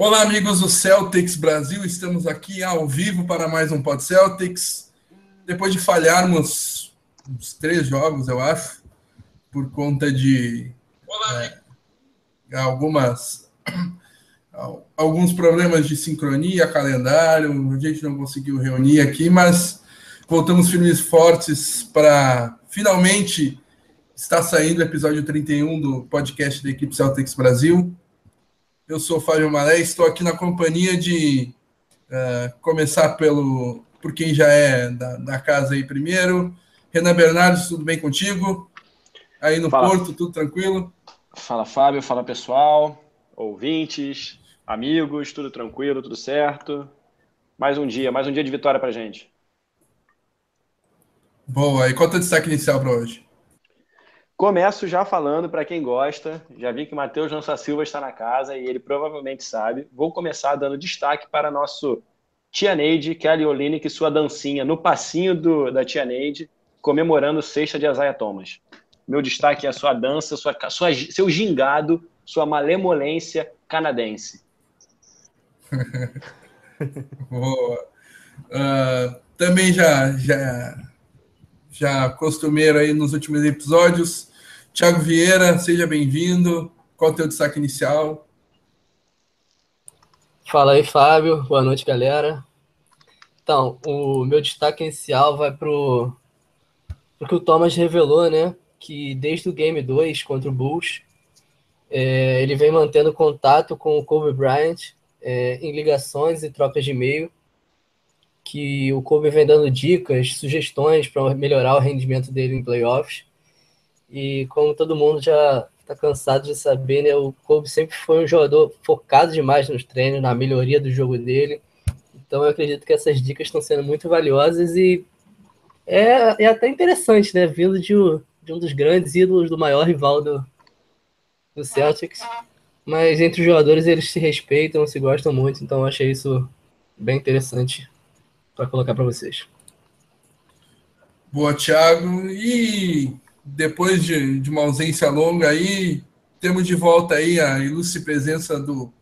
Olá, amigos do Celtics Brasil. Estamos aqui ao vivo para mais um Pod Celtics. Depois de falharmos uns três jogos, eu acho, por conta de é, algumas alguns problemas de sincronia, calendário, a gente não conseguiu reunir aqui, mas voltamos firmes fortes para finalmente estar saindo o episódio 31 do podcast da equipe Celtics Brasil. Eu sou o Fábio Maré, estou aqui na companhia de uh, começar pelo por quem já é da, da, casa aí primeiro. Renan Bernardes, tudo bem contigo? Aí no fala. Porto, tudo tranquilo? Fala Fábio, fala pessoal, ouvintes, amigos, tudo tranquilo, tudo certo. Mais um dia, mais um dia de vitória para gente. Boa, e qual é o destaque inicial para hoje? Começo já falando para quem gosta, já vi que Matheus Lança Silva está na casa e ele provavelmente sabe. Vou começar dando destaque para nosso Tia Neide, Kelly Oline, que sua dancinha no passinho do, da Tia Neide, comemorando sexta de Azaia Thomas. Meu destaque é a sua dança, sua, sua, seu gingado, sua malemolência canadense. Boa. Uh, também já, já, já costumeiro aí nos últimos episódios, Tiago Vieira, seja bem-vindo. Qual é o teu destaque inicial? Fala aí, Fábio. Boa noite, galera. Então, o meu destaque inicial vai pro porque o Thomas revelou, né, que desde o Game 2 contra o Bulls, é, ele vem mantendo contato com o Kobe Bryant é, em ligações e trocas de e-mail, que o Kobe vem dando dicas, sugestões para melhorar o rendimento dele em playoffs. E como todo mundo já está cansado de saber, né, o Kobe sempre foi um jogador focado demais nos treinos, na melhoria do jogo dele. Então eu acredito que essas dicas estão sendo muito valiosas e é, é até interessante, né? Vindo de, de um dos grandes ídolos do maior rival do, do Celtics. Mas entre os jogadores eles se respeitam, se gostam muito, então eu achei isso bem interessante para colocar para vocês. Boa, Thiago. E depois de, de uma ausência longa aí, temos de volta aí a ilustre presença do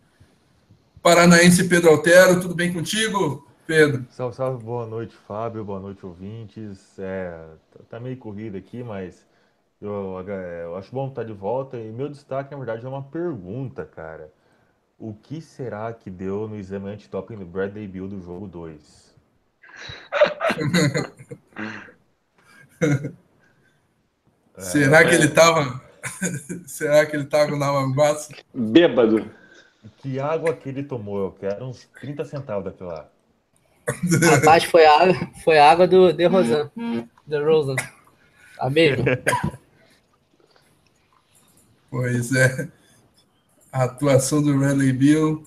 paranaense Pedro Altero. Tudo bem contigo, Pedro? Salve, salve, boa noite, Fábio, boa noite, ouvintes. É, tá, tá meio corrido aqui, mas eu, eu, acho bom estar de volta. E meu destaque, na verdade, é uma pergunta, cara. O que será que deu no exame antidoping do Bradley Bill do jogo 2? Será que ele tava. Será que ele tava na manguaça? Bêbado. Que água que ele tomou? Eu quero uns 30 centavos daquilo lá. Rapaz, foi a água, foi a água do De Rosan. De Rosan. A mesma. Pois é. A atuação do Raleigh Bill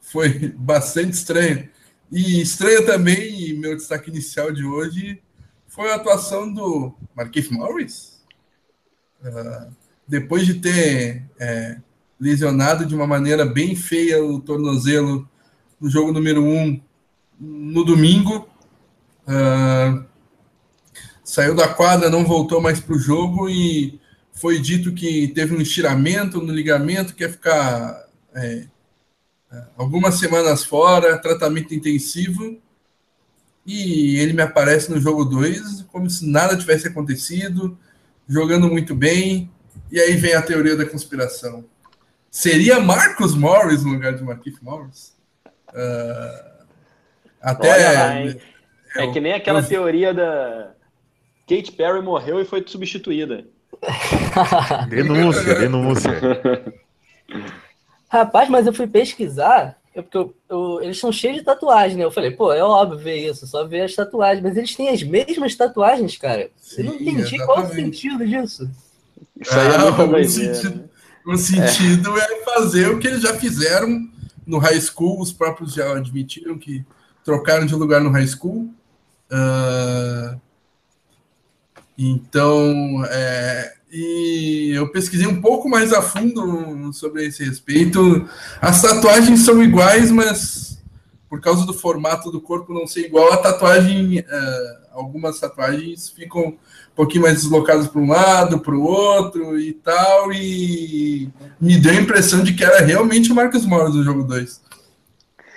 foi bastante estranha. E estranha também, meu destaque inicial de hoje, foi a atuação do Marquinhos Morris ah, depois de ter é, lesionado de uma maneira bem feia o tornozelo no jogo número 1 um, no domingo, uh, saiu da quadra, não voltou mais para o jogo e foi dito que teve um estiramento no ligamento, que ia ficar é, algumas semanas fora, tratamento intensivo. E ele me aparece no jogo 2 como se nada tivesse acontecido jogando muito bem. E aí vem a teoria da conspiração. Seria Marcus Morris no lugar de Marquise Morris? Uh, até. Olha, é, é, que nem aquela eu... teoria da. Kate Perry morreu e foi substituída. denúncia, denúncia. Rapaz, mas eu fui pesquisar eu, porque eu, eu, eles são cheios de tatuagem, né? Eu falei, pô, é óbvio ver isso, só ver as tatuagens. Mas eles têm as mesmas tatuagens, cara. Sim, eu não entendi exatamente. qual o sentido disso. Isso aí é ah, o, sentido, o sentido é. é fazer o que eles já fizeram no high school. Os próprios já admitiram que trocaram de lugar no high school. Uh, então, é, e eu pesquisei um pouco mais a fundo sobre esse respeito. As tatuagens são iguais, mas por causa do formato do corpo não ser igual, a tatuagem, uh, algumas tatuagens ficam um pouquinho mais deslocadas para um lado, para o outro e tal. E me deu a impressão de que era realmente o Marcos Morris no jogo 2.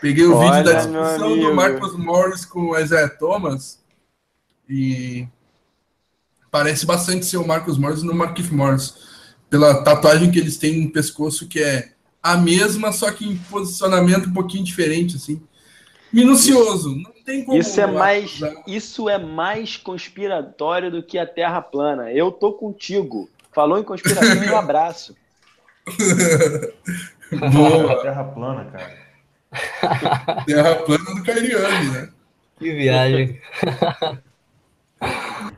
Peguei o Olha, vídeo da discussão do Marcos Morris com o Isaiah Thomas e parece bastante ser o Marcos Morris no Marquinhos Morris, pela tatuagem que eles têm no pescoço, que é a mesma, só que em posicionamento um pouquinho diferente, assim. Minucioso, não tem como. Isso é mais, isso é mais conspiratório do que a Terra plana. Eu tô contigo. Falou em conspiração, um abraço. Boa. Terra plana, cara. Terra plana do Cairiane, né? Que viagem.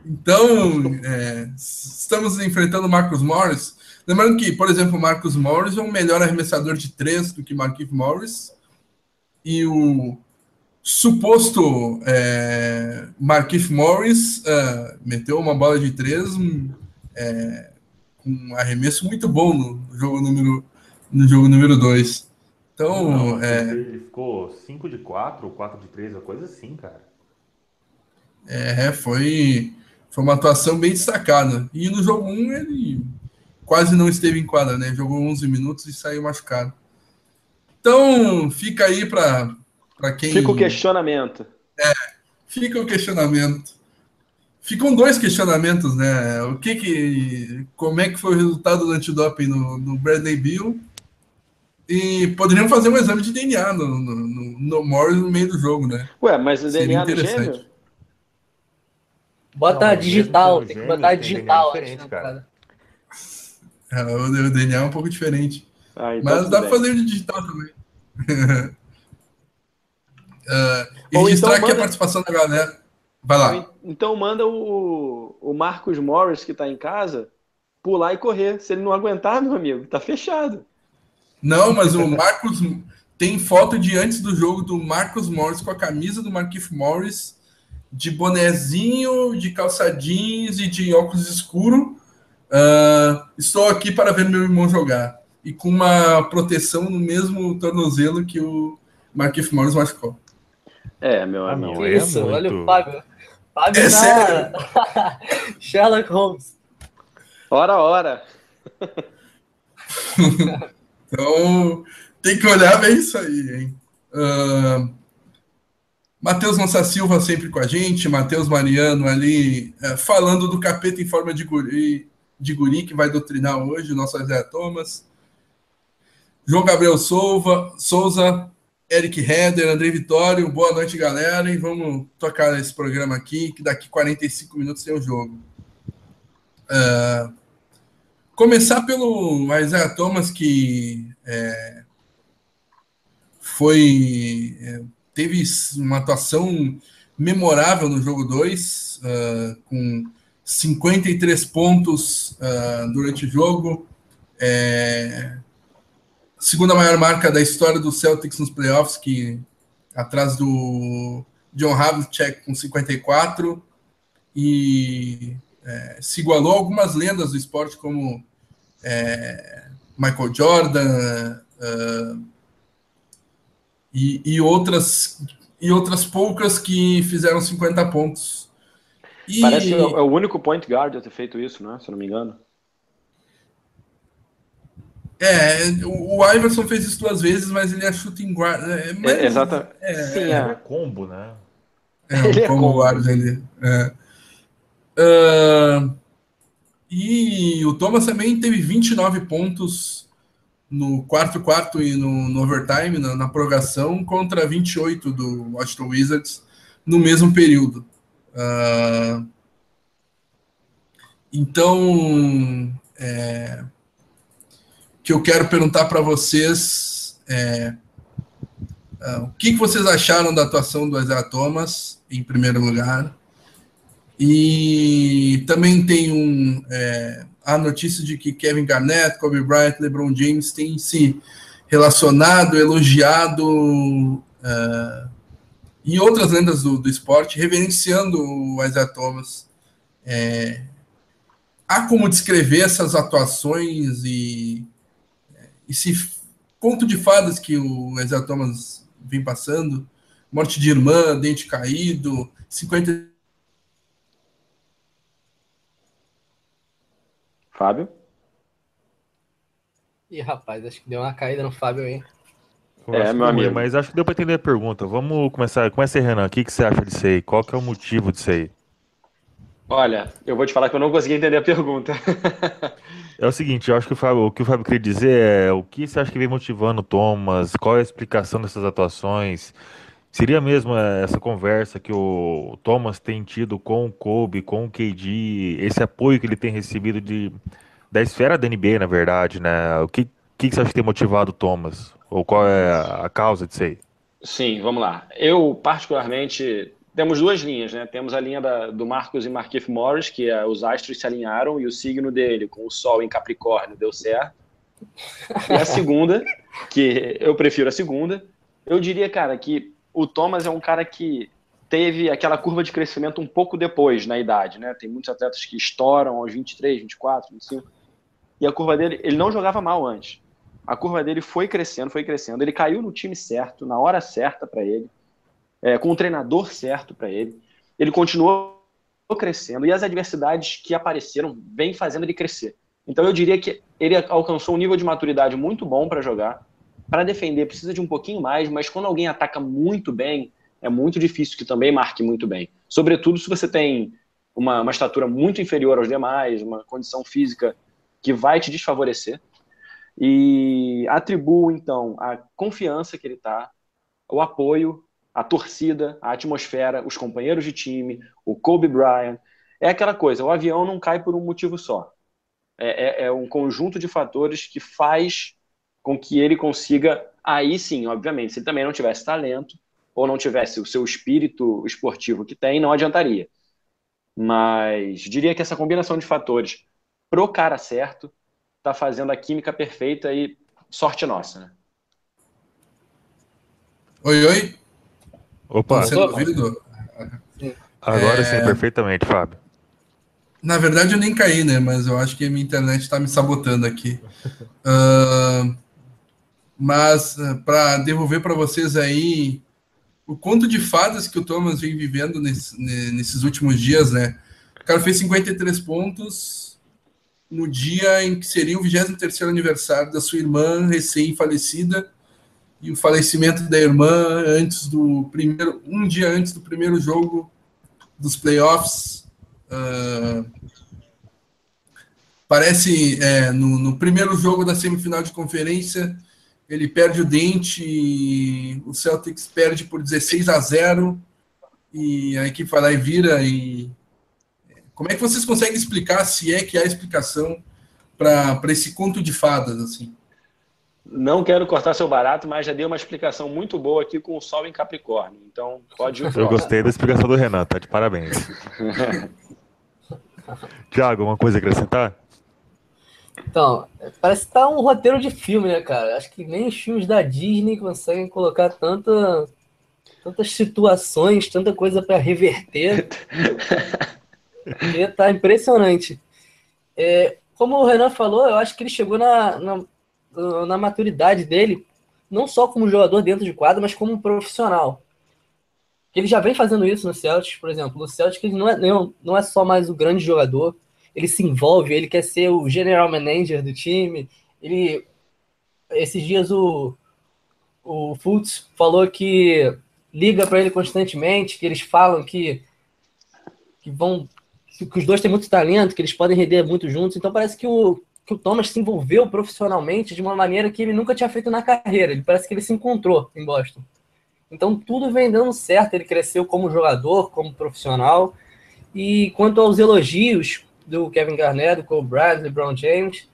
Então, é, estamos enfrentando o Marcos Morris. Lembrando que, por exemplo, o Marcos Morris é um melhor arremessador de três do que Marquinhos Morris. E o suposto é, Marquinhos Morris uh, meteu uma bola de três é, com um arremesso muito bom no jogo número no jogo número 2. Então, Não, é... ele ficou 5 de 4 ou 4 de 3, uma coisa assim, cara. É, foi, foi uma atuação bem destacada. E no jogo 1 um, ele quase não esteve em quadra, né? Jogou 11 minutos e saiu machucado. Então, fica aí para quem. Fica o questionamento. É, fica o questionamento. Ficam dois questionamentos, né? O que que, como é que foi o resultado do antidoping no, no Bradley Bill? E poderiam fazer um exame de DNA no, no, no, no Morris no meio do jogo, né? Ué, mas o Seria DNA interessante. Bota não, digital, tem que botar digital. É cara. É, o DNA é um pouco diferente. Ah, então mas dá para fazer de digital também. uh, e Ou registrar então aqui manda... a participação da galera. Vai lá. Então manda o, o Marcos Morris, que está em casa, pular e correr. Se ele não aguentar, meu amigo, tá fechado. Não, mas o Marcos tem foto de antes do jogo do Marcos Morris com a camisa do Marquinhos Morris, de bonezinho, de calça jeans e de óculos escuro. Uh, estou aqui para ver meu irmão jogar. E com uma proteção no mesmo tornozelo que o Marquinhos Morris machucou. É, meu ah, amigo. É isso, muito... olha o Fábio. Fábio é na... sério? Sherlock Holmes. Ora, ora. então, tem que olhar bem isso aí, hein? Uh, Matheus Nossa Silva sempre com a gente, Matheus Mariano ali uh, falando do capeta em forma de guri, de guri que vai doutrinar hoje, o nosso Zé Thomas. João Gabriel Souza, Souza Eric Heder, André Vitório, boa noite, galera, e vamos tocar esse programa aqui, que daqui 45 minutos tem o jogo. Uh, começar pelo Isaiah Thomas, que é, foi é, teve uma atuação memorável no jogo 2, uh, ah, com 53 pontos uh, durante o jogo. É, segunda maior marca da história do Celtics nos playoffs, que atrás do John Havlicek com 54 e é, se igualou a algumas lendas do esporte como é, Michael Jordan uh, e, e, outras e outras poucas que fizeram 50 pontos. E... Parece que é o único point guard a ter feito isso, né? Se não me engano. É, o Iverson fez isso duas vezes, mas ele é shooting guard. É, mas, é, exatamente. É, Sim, é. é combo, né? É, ele é combo guard ali. É. Uh, e o Thomas também teve 29 pontos no quarto quarto e no, no overtime, na, na, prorrogação, contra 28 do Washington Wizards no mesmo período. Uh, então, é, que eu quero perguntar para vocês é, uh, o que, que, vocês acharam da atuação do Isaiah Thomas, em primeiro lugar. E também tem um, é, a notícia de que Kevin Garnett, Kobe Bryant, LeBron James têm se relacionado, elogiado uh, e outras lendas do, do, esporte, reverenciando o Isaiah Thomas. É, há como descrever essas atuações e esse conto de fadas que o Isaiah Thomas vem passando, morte de irmã, dente caído, 50. Fábio? Ih, rapaz, acho que deu uma caída no Fábio aí. é, meu amigo. Mas acho que deu para entender a pergunta. Vamos começar. Começa aí, Renan. O que, que você acha disso aí? Qual que é o motivo disso aí? Olha, eu vou te falar que eu não consegui entender a pergunta. é o seguinte, eu acho que o, Fábio, o que o Fábio queria dizer é o que você acha que vem motivando o Thomas? Qual é a explicação dessas atuações? Seria mesmo é, essa conversa que o Thomas tem tido com o Kobe, com o KD, esse apoio que ele tem recebido de, da esfera da NBA, na verdade, né? O que, que você acha que tem motivado o Thomas? Ou qual é a causa disso aí? Sim, vamos lá. Eu, particularmente, temos duas linhas, né? Temos a linha da, do Marcos e Marquif Morris, que é, os astros se alinharam e o signo dele, com o Sol em Capricórnio, deu certo. E a segunda, que eu prefiro a segunda, eu diria, cara, que o Thomas é um cara que teve aquela curva de crescimento um pouco depois na idade, né? Tem muitos atletas que estouram aos 23, 24, 25. E a curva dele, ele não jogava mal antes. A curva dele foi crescendo, foi crescendo. Ele caiu no time certo, na hora certa para ele é, com o treinador certo para ele. Ele continuou crescendo e as adversidades que apareceram vêm fazendo ele crescer. Então eu diria que ele alcançou um nível de maturidade muito bom para jogar. Para defender precisa de um pouquinho mais, mas quando alguém ataca muito bem, é muito difícil que também marque muito bem. Sobretudo se você tem uma, uma estatura muito inferior aos demais, uma condição física que vai te desfavorecer. E atribuo, então, a confiança que ele está, o apoio, a torcida, a atmosfera, os companheiros de time, o Kobe Bryant. É aquela coisa, o avião não cai por um motivo só. É, é, é um conjunto de fatores que faz com que ele consiga, aí sim, obviamente, se ele também não tivesse talento ou não tivesse o seu espírito esportivo que tem, não adiantaria. Mas diria que essa combinação de fatores pro cara certo está fazendo a química perfeita e sorte nossa, né? Oi, oi. Opa. Sendo ouvido? Agora é... sim, perfeitamente, Fábio. Na verdade, eu nem caí, né? Mas eu acho que a minha internet está me sabotando aqui. Uh, mas, uh, para devolver para vocês aí o conto de fadas que o Thomas vem vivendo nesse, nesses últimos dias, né? O cara fez 53 pontos no dia em que seria o 23 aniversário da sua irmã recém-falecida e o falecimento da irmã antes do primeiro, um dia antes do primeiro jogo dos playoffs. Uh, parece é, no, no, primeiro jogo da semifinal de conferência ele perde o dente, e o Celtics perde por 16 a 0 e a equipe vai lá e vira e como é que vocês conseguem explicar se é que há explicação para esse conto de fadas assim? Não quero cortar seu barato, mas já dei uma explicação muito boa aqui com o Sol em Capricórnio. Então, pode ir. Eu gostei da explicação do Renan, tá de parabéns. Tiago, alguma coisa a acrescentar? Então, parece que tá um roteiro de filme, né, cara? Acho que nem os filmes da Disney conseguem colocar tanta, tantas situações, tanta coisa para reverter. e tá impressionante. É, como o Renan falou, eu acho que ele chegou na, na na maturidade dele, não só como jogador dentro de quadra, mas como profissional. Ele já vem fazendo isso no Celtics, por exemplo. No Celtics ele não é, não, não é só mais o grande jogador, ele se envolve, ele quer ser o general manager do time. Ele esses dias o o Fultz falou que liga para ele constantemente, que eles falam que que vão que os dois têm muito talento, que eles podem render muito juntos. Então parece que o que o Thomas se envolveu profissionalmente de uma maneira que ele nunca tinha feito na carreira. Ele parece que ele se encontrou em Boston. Então tudo vem dando certo. Ele cresceu como jogador, como profissional. E quanto aos elogios do Kevin Garnett, do Cole Bryant, do LeBron James,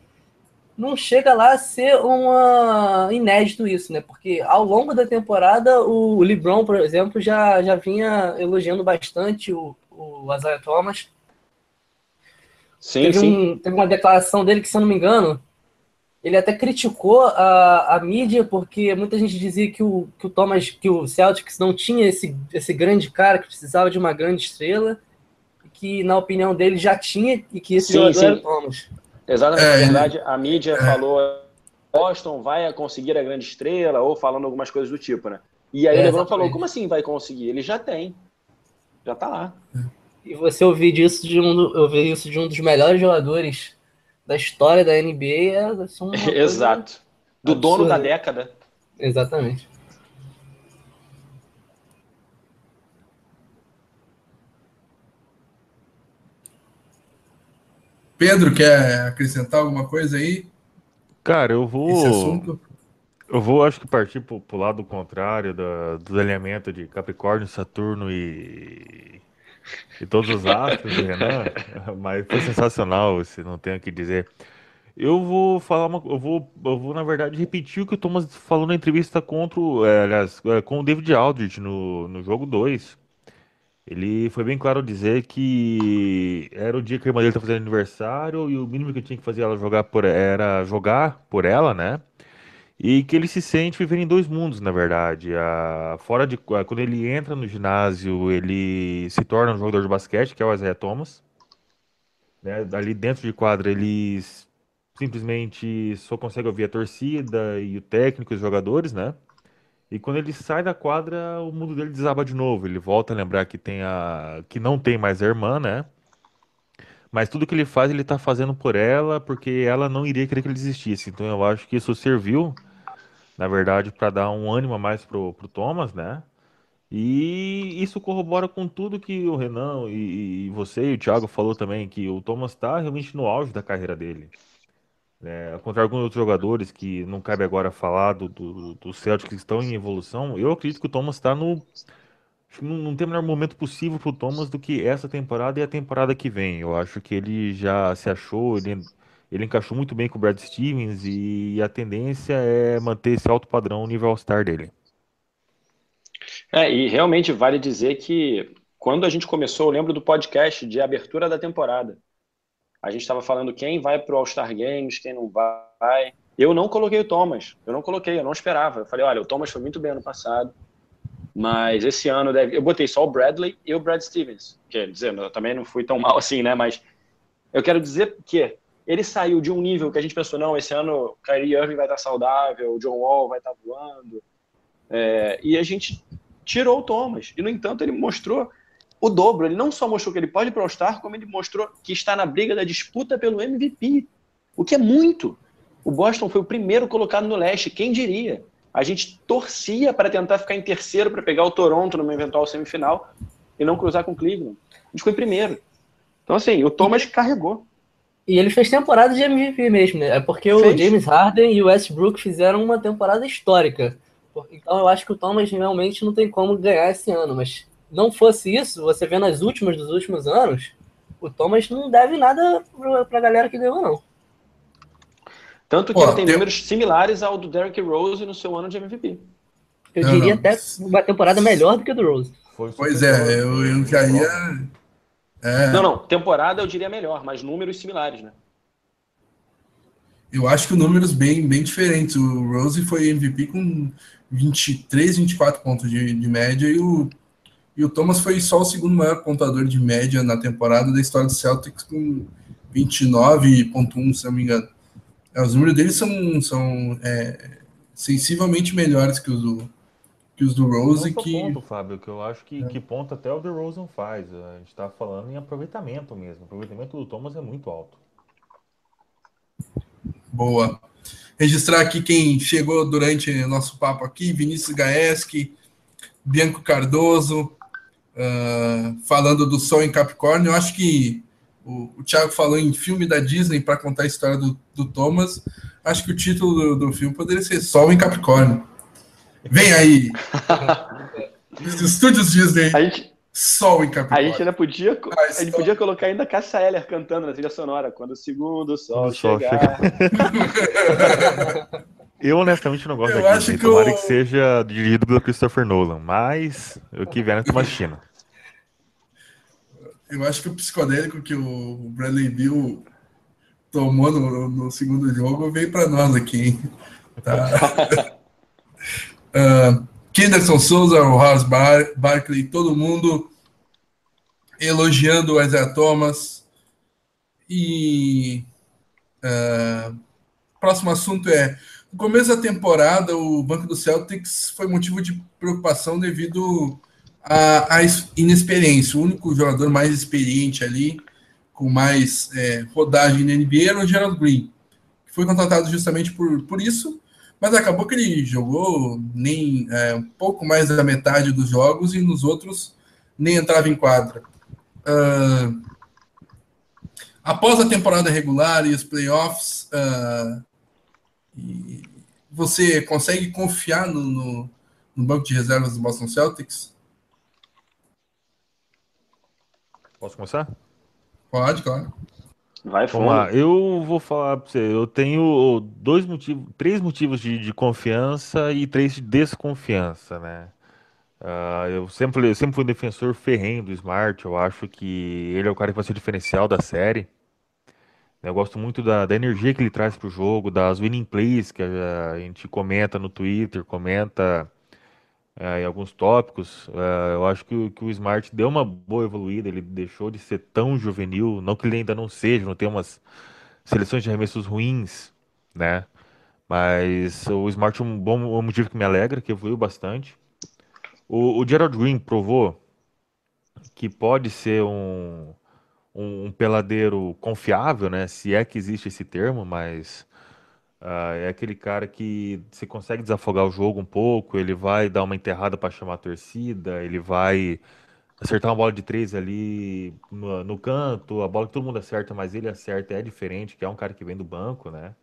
não chega lá a ser uma inédito isso, né? Porque ao longo da temporada o LeBron, por exemplo, já, já vinha elogiando bastante o, o Isaiah Thomas Sim, teve, sim. Um, teve uma declaração dele que, se eu não me engano, ele até criticou a, a mídia porque muita gente dizia que o, que o Thomas, que o Celtics não tinha esse, esse grande cara que precisava de uma grande estrela, que na opinião dele já tinha e que esse sim, jogador sim. era o Thomas. Exatamente, é, na verdade, a mídia é. falou Boston vai conseguir a grande estrela ou falando algumas coisas do tipo, né? E aí é, o LeBron falou, como assim vai conseguir? Ele já tem. Já tá lá. É. E você ouvir disso de um, ouvir isso de um dos melhores jogadores da história da NBA é Exato. Do absurda. dono da década. Exatamente. Pedro, quer acrescentar alguma coisa aí? Cara, eu vou. Eu vou, acho que partir pro, pro lado contrário da, do alinhamento de Capricórnio, Saturno e, e todos os astros Renan, mas foi sensacional, se não tenho o que dizer. Eu vou falar uma, eu vou, eu vou na verdade repetir o que o Thomas falou na entrevista contra, é, aliás, é, com o David Aldrich no, no jogo 2. Ele foi bem claro dizer que era o dia que a irmã dele estava fazendo aniversário e o mínimo que eu tinha que fazer ela jogar por era jogar por ela, né? E que ele se sente vivendo em dois mundos, na verdade. A, fora de quando ele entra no ginásio, ele se torna um jogador de basquete, que é o Isaiah Thomas. Né? Ali dentro de quadra, ele simplesmente só consegue ouvir a torcida e o técnico e os jogadores, né? E quando ele sai da quadra, o mundo dele desaba de novo. Ele volta a lembrar que tem a que não tem mais a irmã, né? Mas tudo que ele faz, ele tá fazendo por ela, porque ela não iria querer que ele desistisse. Então eu acho que isso serviu, na verdade, para dar um ânimo a mais pro, pro Thomas, né? E isso corrobora com tudo que o Renan e, e você e o Thiago falou também, que o Thomas está realmente no auge da carreira dele. É, alguns outros jogadores que não cabe agora falar do, do, do Celtics que estão em evolução, eu acredito que o Thomas está no. Não, não tem o melhor momento possível para o Thomas do que essa temporada e a temporada que vem. Eu acho que ele já se achou, ele, ele encaixou muito bem com o Brad Stevens e a tendência é manter esse alto padrão nível All-Star dele. É, e realmente vale dizer que quando a gente começou, eu lembro do podcast de abertura da temporada. A gente estava falando quem vai para o All-Star Games, quem não vai. Eu não coloquei o Thomas. Eu não coloquei, eu não esperava. Eu falei, olha, o Thomas foi muito bem ano passado, mas esse ano deve. Eu botei só o Bradley e o Brad Stevens. Quer dizer, eu também não fui tão mal assim, né? Mas eu quero dizer que ele saiu de um nível que a gente pensou, não, esse ano o Kyrie Irving vai estar saudável, o John Wall vai estar voando. É, e a gente tirou o Thomas. E, no entanto, ele mostrou o dobro. Ele não só mostrou que ele pode ir para o All-Star, como ele mostrou que está na briga da disputa pelo MVP. O que é muito. O Boston foi o primeiro colocado no leste, quem diria? A gente torcia para tentar ficar em terceiro para pegar o Toronto numa eventual semifinal e não cruzar com o Cleveland. A gente foi primeiro. Então, assim, o Thomas carregou. E ele fez temporada de MVP mesmo, né? É porque fez. o James Harden e o Westbrook fizeram uma temporada histórica. Então eu acho que o Thomas realmente não tem como ganhar esse ano, mas não fosse isso, você vê nas últimas dos últimos anos, o Thomas não deve nada para a galera que ganhou, não. Tanto que Pô, ele tem eu... números similares ao do Derrick Rose no seu ano de MVP. Eu não, diria não. até uma temporada melhor do que a do Rose. Pois é, eu, eu já ia. É... Não, não, temporada eu diria melhor, mas números similares, né? Eu acho que números bem, bem diferentes. O Rose foi MVP com 23, 24 pontos de, de média e o e o Thomas foi só o segundo maior pontuador de média na temporada da história do Celtics, com 29,1, se não me engano. É, os números dele são, são é, sensivelmente melhores que os do, que os do Rose. Não que... ponto, Fábio, que eu acho que, é. que ponto até o Rose não faz. A gente está falando em aproveitamento mesmo. O aproveitamento do Thomas é muito alto. Boa. Registrar aqui quem chegou durante nosso papo aqui, Vinícius Gaeski, Bianco Cardoso, uh, falando do Sol em Capricórnio. Eu acho que o, o Thiago falou em filme da Disney para contar a história do, do, Thomas. Acho que o título do, do filme poderia ser Sol em Capricórnio. Vem aí! Os estúdios Disney. A gente, Sol em Capricórnio. A gente ainda podia, ah, a gente podia colocar ainda Cássia Eller cantando na trilha sonora, quando o segundo sol, sol chegar. Eu honestamente não gosto eu da Disney. Tomara que, que seja dirigido pelo Christopher Nolan, mas o que vier na China. Eu acho que o psicodélico que o Bradley Bill tomou no, no segundo jogo veio para nós aqui. Hein? Tá. uh, Kenderson Souza, o House Bar Barkley, todo mundo elogiando o Isaiah Thomas. E uh, próximo assunto é no começo da temporada, o banco do Celtics foi motivo de preocupação devido à, à inexperiência. O único jogador mais experiente ali, com mais é, rodagem na NBA, era o Gerald Green, que foi contratado justamente por, por isso, mas acabou que ele jogou nem é, um pouco mais da metade dos jogos e nos outros nem entrava em quadra. Uh, após a temporada regular e os playoffs, uh, e você consegue confiar no, no, no, banco de reservas do Boston Celtics? Posso começar? Pode, claro. Vai Vamos lá, eu vou falar para você. Eu tenho dois motivos, três motivos de, de confiança e três de desconfiança, né? Uh, eu sempre, eu sempre fui um defensor ferrenho do Smart. Eu acho que ele é o cara que vai ser o diferencial da série. Eu gosto muito da, da energia que ele traz para o jogo, das winning plays que a, a gente comenta no Twitter, comenta uh, em alguns tópicos. Uh, eu acho que, que o Smart deu uma boa evoluída. Ele deixou de ser tão juvenil. Não que ele ainda não seja, não tem umas seleções de arremessos ruins, né? Mas o Smart é um bom um motivo que me alegra, que evoluiu bastante. O, o Gerald Green provou que pode ser um, um, um, peladeiro confiável, né? Se é que existe esse termo, mas uh, é aquele cara que você consegue desafogar o jogo um pouco, ele vai dar uma enterrada para chamar a torcida, ele vai acertar uma bola de três ali no, no, canto, a bola que todo mundo acerta, mas ele acerta é diferente, que é um cara que vem do banco, né?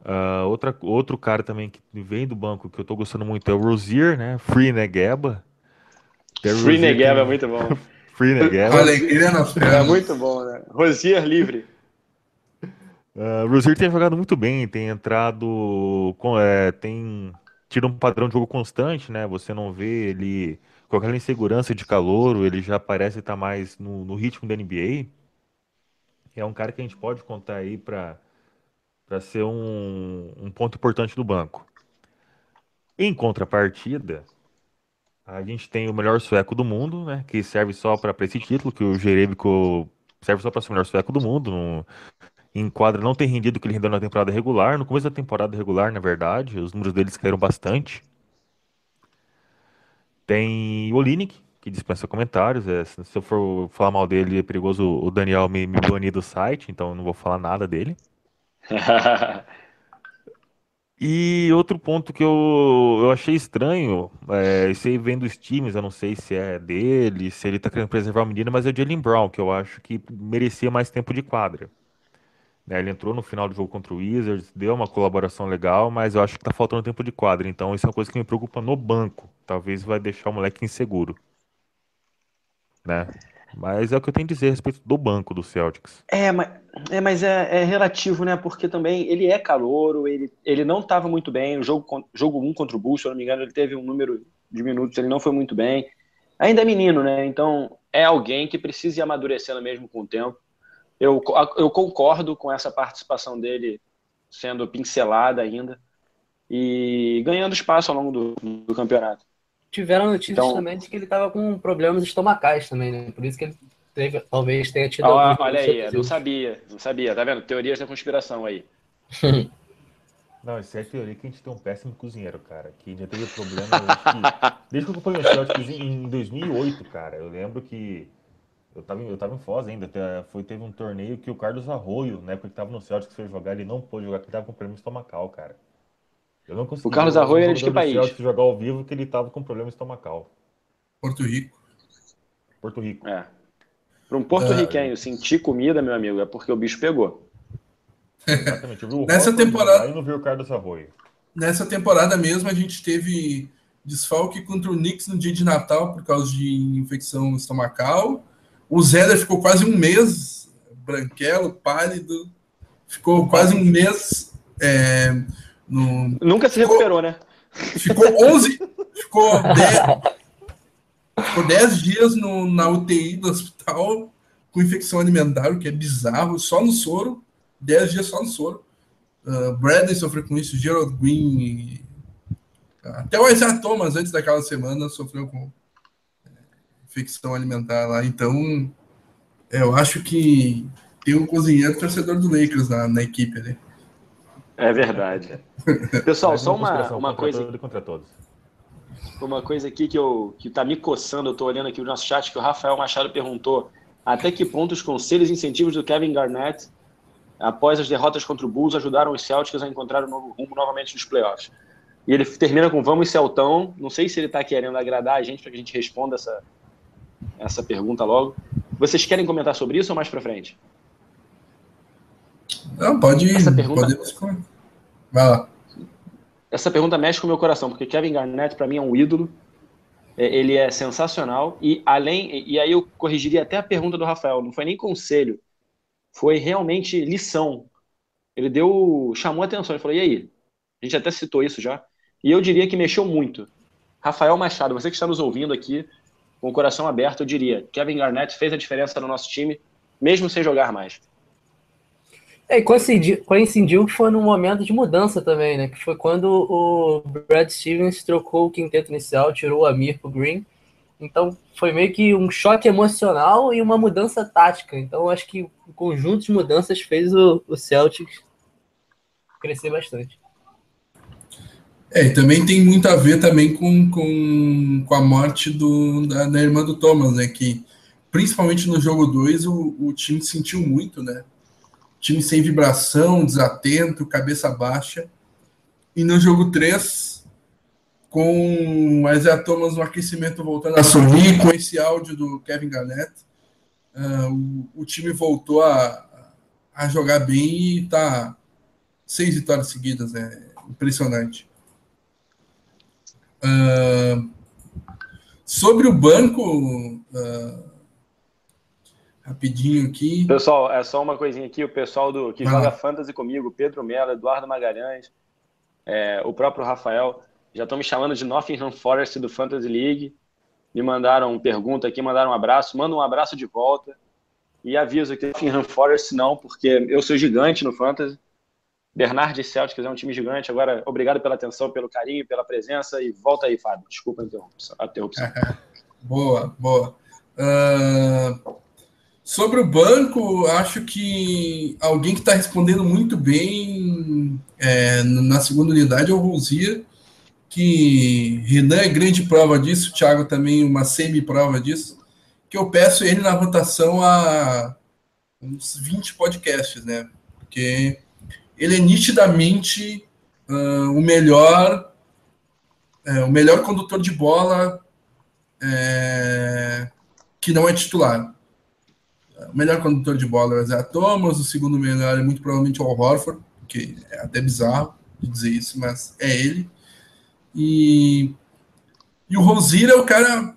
Uh, outra, outro cara também que vem do banco que eu tô gostando muito é o Rosier, né? Free Negeba. Free Negeba é muito bom. Free Negeba. Alegria nas É muito bom, né? Rosier livre. Uh, Rosier tem jogado muito bem, tem entrado, com, é, tem tido um padrão de jogo constante, né? Você não vê ele com aquela insegurança de calor, ele já parece estar mais no, no ritmo da NBA. É um cara que a gente pode contar aí para para ser um, um ponto importante do banco. Em contrapartida, a gente tem o melhor sueco do mundo, né? Que serve só para esse título, que o Jerebico serve só para ser o melhor sueco do mundo. No, em quadra não tem rendido o que ele rendeu na temporada regular. No começo da temporada regular, na verdade, os números deles caíram bastante. Tem o Olinick, que dispensa comentários. É, se eu for falar mal dele, é perigoso o Daniel me, me banir do site, então não vou falar nada dele. E outro ponto que eu, eu achei estranho, é, isso aí vem dos times, eu não sei se é dele, se ele tá querendo preservar o menino, mas é o Jalen Brown, que eu acho que merecia mais tempo de quadra. Né, ele entrou no final do jogo contra o Wizards, deu uma colaboração legal, mas eu acho que tá faltando tempo de quadra. Então isso é uma coisa que me preocupa no banco. Talvez vai deixar o moleque inseguro. Né? Mas é o que eu tenho a dizer a respeito do banco do Celtics. É, mas é, mas é, é relativo, né? Porque também ele é calouro, ele, ele não estava muito bem. O jogo, jogo 1 um contra o Bulls, se eu não me engano, ele teve um número de minutos, ele não foi muito bem. Ainda é menino, né? Então é alguém que precisa ir amadurecendo mesmo com o tempo. Eu, eu concordo com essa participação dele sendo pincelada ainda e ganhando espaço ao longo do, do campeonato. Tiveram notícias então, também de que ele estava com problemas estomacais também, né? Por isso que ele teve, talvez tenha tido. Ah, olha aí, não sabia, não sabia, tá vendo? Teorias da conspiração aí. Não, isso é teoria que a gente tem um péssimo cozinheiro, cara. Que já teve problema. Que, desde que eu acompanhei o Celtics em 2008, cara. Eu lembro que eu tava, eu tava em Foz ainda. Foi, teve um torneio que o Carlos Arroio, na época que tava no Celtics, foi jogar, ele não pôde jogar porque tava com problema estomacal, cara. Eu não consegui. O Carlos Arroio era de que país? Celtics jogar ao vivo que ele tava com problema estomacal. Porto Rico. Porto Rico. É. Para um porto-riquenho é. sentir comida, meu amigo, é porque o bicho pegou. Exatamente. Eu vi o Nessa temporada. E não vi o Carlos Arroio. Nessa temporada mesmo, a gente teve desfalque contra o Knicks no dia de Natal por causa de infecção estomacal. O Zéder ficou quase um mês branquelo, pálido. Ficou quase um mês. É, no... Nunca se ficou, recuperou, né? Ficou 11. ficou 10, Ficou 10 dias no, na UTI do hospital com infecção alimentar, o que é bizarro, só no soro. 10 dias só no soro. Uh, Bradley sofreu com isso, Gerald Green. E... Até o Isaiah Thomas, antes daquela semana, sofreu com é, infecção alimentar lá. Então, eu acho que tem um cozinheiro torcedor do Lakers na, na equipe ali. É verdade. Pessoal, só uma, uma coisa. Contra todos uma coisa aqui que, eu, que tá me coçando, eu tô olhando aqui o nosso chat, que o Rafael Machado perguntou até que ponto os conselhos e incentivos do Kevin Garnett após as derrotas contra o Bulls, ajudaram os Celtics a encontrar um novo rumo novamente nos playoffs. E ele termina com vamos Celtão. Não sei se ele está querendo agradar a gente para que a gente responda essa, essa pergunta logo. Vocês querem comentar sobre isso ou mais para frente? Não, pode. Essa pergunta... Podemos... Vai lá. Essa pergunta mexe com o meu coração, porque Kevin Garnett, para mim, é um ídolo. É, ele é sensacional. E além. E aí eu corrigiria até a pergunta do Rafael. Não foi nem conselho. Foi realmente lição. Ele deu. chamou atenção. Ele falou: e aí? A gente até citou isso já. E eu diria que mexeu muito. Rafael Machado, você que está nos ouvindo aqui, com o coração aberto, eu diria: Kevin Garnett fez a diferença no nosso time, mesmo sem jogar mais. É, e coincidiu, coincidiu que foi num momento de mudança também, né? Que foi quando o Brad Stevens trocou o quinteto inicial, tirou o Amir pro Green. Então foi meio que um choque emocional e uma mudança tática. Então acho que o conjunto de mudanças fez o, o Celtics crescer bastante. É, e também tem muito a ver também com, com, com a morte do, da, da irmã do Thomas, né? Que principalmente no jogo 2 o, o time sentiu muito, né? Time sem vibração, desatento, cabeça baixa. E no jogo 3, com o Isaiah Thomas no aquecimento voltando a sorrir, com esse áudio do Kevin Garnett, uh, o, o, time voltou a, a jogar bem e está seis vitórias seguidas, é impressionante. Uh, sobre o banco, uh, rapidinho aqui. Pessoal, é só uma coisinha aqui, o pessoal do que joga Fantasy comigo, Pedro Mello, Eduardo Magalhães, é, o próprio Rafael, já estão me chamando de Nottingham Forest do Fantasy League. Me mandaram pergunta aqui, mandaram um abraço, manda um abraço de volta. E aviso que Nottingham Forest não, porque eu sou gigante no Fantasy. Bernard Celtics é um time gigante. Agora, obrigado pela atenção, pelo carinho, pela presença. E volta aí, Fábio. Desculpa a interrupção. A interrupção. boa, boa. Uh, Sobre o banco, acho que alguém que está respondendo muito bem é, na segunda unidade é o Rosier, que Renan é grande prova disso, Thiago também uma semi-prova disso, que eu peço ele na rotação a uns 20 podcasts, né? Porque ele é nitidamente uh, o melhor é, o melhor condutor de bola é, que não é titular. O melhor condutor de bola é o Zé Thomas, o segundo melhor é muito provavelmente o Al Horford, que é até bizarro de dizer isso, mas é ele. E, e o Rosier é o cara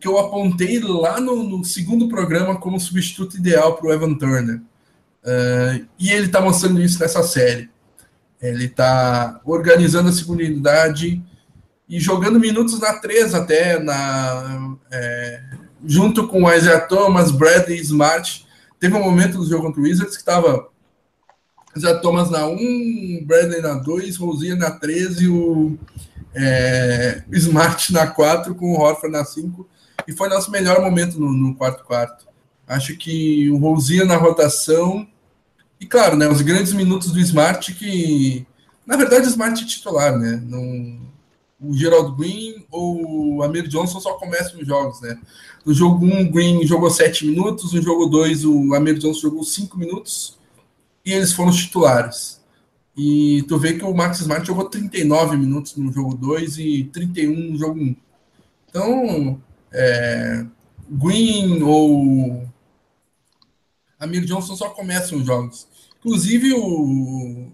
que eu apontei lá no, no segundo programa como substituto ideal para o Evan Turner. Uh, e ele está mostrando isso nessa série. Ele está organizando a segunda unidade e jogando minutos na 3 até, na, é, junto com o Isaiah Thomas, Bradley Smart. Teve um momento do jogo contra o Wizards que estava Isaiah Thomas na 1, Bradley na 2, Rosinha na 13, o é, Smart na 4, com o Horford na 5. E foi nosso melhor momento no, no quarto quarto. Acho que o Rosinha na rotação. E claro, né, os grandes minutos do Smart que. Na verdade, o Smart é titular, né? Não, o Gerald Green ou o Amir Johnson só começam os jogos, né? No jogo 1, um, o Green jogou 7 minutos, no jogo 2, o Amir Johnson jogou 5 minutos e eles foram os titulares. E tu vê que o Max Smart jogou 39 minutos no jogo 2 e 31 no jogo 1. Um. Então, é, Green ou Amir Johnson só começam os jogos. Inclusive, o,